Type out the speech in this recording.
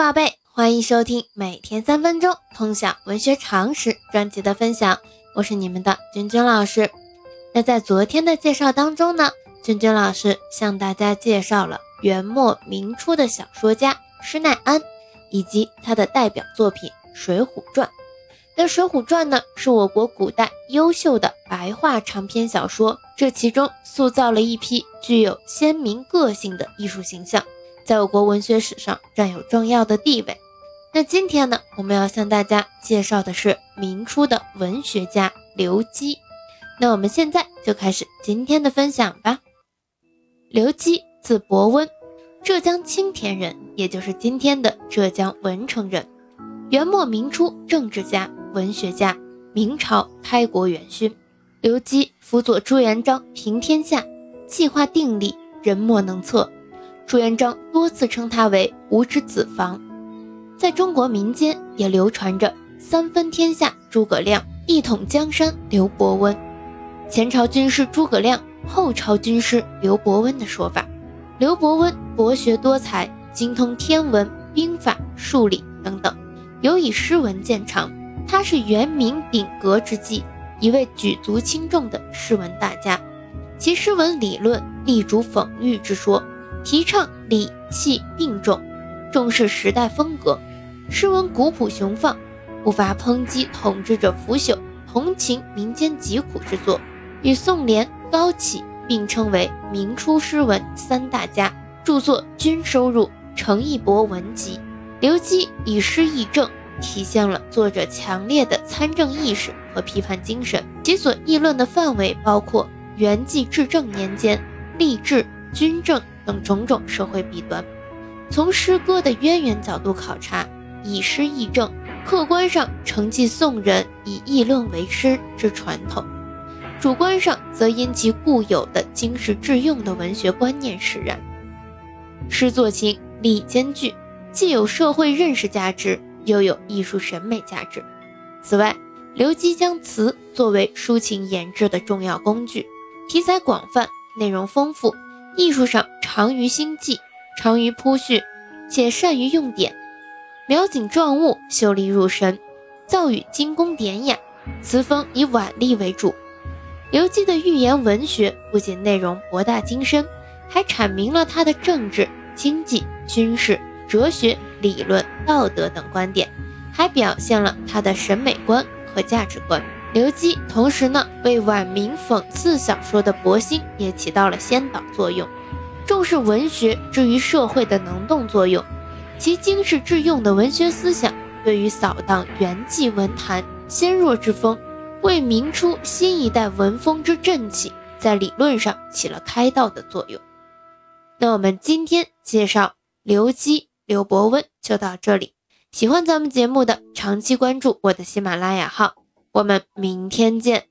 宝贝，欢迎收听每天三分钟通晓文学常识专辑的分享，我是你们的君君老师。那在昨天的介绍当中呢，君君老师向大家介绍了元末明初的小说家施耐庵，以及他的代表作品《水浒传》。那《水浒传》呢，是我国古代优秀的白话长篇小说，这其中塑造了一批具有鲜明个性的艺术形象。在我国文学史上占有重要的地位。那今天呢，我们要向大家介绍的是明初的文学家刘基。那我们现在就开始今天的分享吧。刘基字伯温，浙江青田人，也就是今天的浙江文成人。元末明初政治家、文学家，明朝开国元勋。刘基辅佐朱元璋平天下，计划定力，人莫能测。朱元璋多次称他为吾之子房，在中国民间也流传着“三分天下诸葛亮，一统江山刘伯温”。前朝军师诸葛亮，后朝军师刘伯温的说法。刘伯温博学多才，精通天文、兵法、数理等等，尤以诗文见长。他是元明鼎革之际一位举足轻重的诗文大家，其诗文理论力主讽喻之说。提倡礼器并重，重视时代风格，诗文古朴雄放，不乏抨击统治者腐朽、同情民间疾苦之作，与宋濂、高启并称为明初诗文三大家。著作均收入《程义博文集》。刘基以诗议政，体现了作者强烈的参政意识和批判精神。其所议论的范围包括元纪至正年间吏治、军政。等种种社会弊端，从诗歌的渊源角度考察，以诗议政，客观上承继宋人以议论为诗之传统；主观上则因其固有的经世致用的文学观念使然。诗作情理兼具，既有社会认识价值，又有艺术审美价值。此外，刘基将词作为抒情言志的重要工具，题材广泛，内容丰富。艺术上长于心计，长于铺叙，且善于用典，描景状物秀丽入神，造语精工典雅，词风以婉丽为主。刘基的寓言文学不仅内容博大精深，还阐明了他的政治、经济、军事、哲学、理论、道德等观点，还表现了他的审美观和价值观。刘基同时呢，为晚明讽刺小说的博兴也起到了先导作用，重视文学之于社会的能动作用。其经世致用的文学思想，对于扫荡元纪文坛纤弱之风，为明初新一代文风之振起，在理论上起了开道的作用。那我们今天介绍刘基、刘伯温就到这里。喜欢咱们节目的，长期关注我的喜马拉雅号。我们明天见。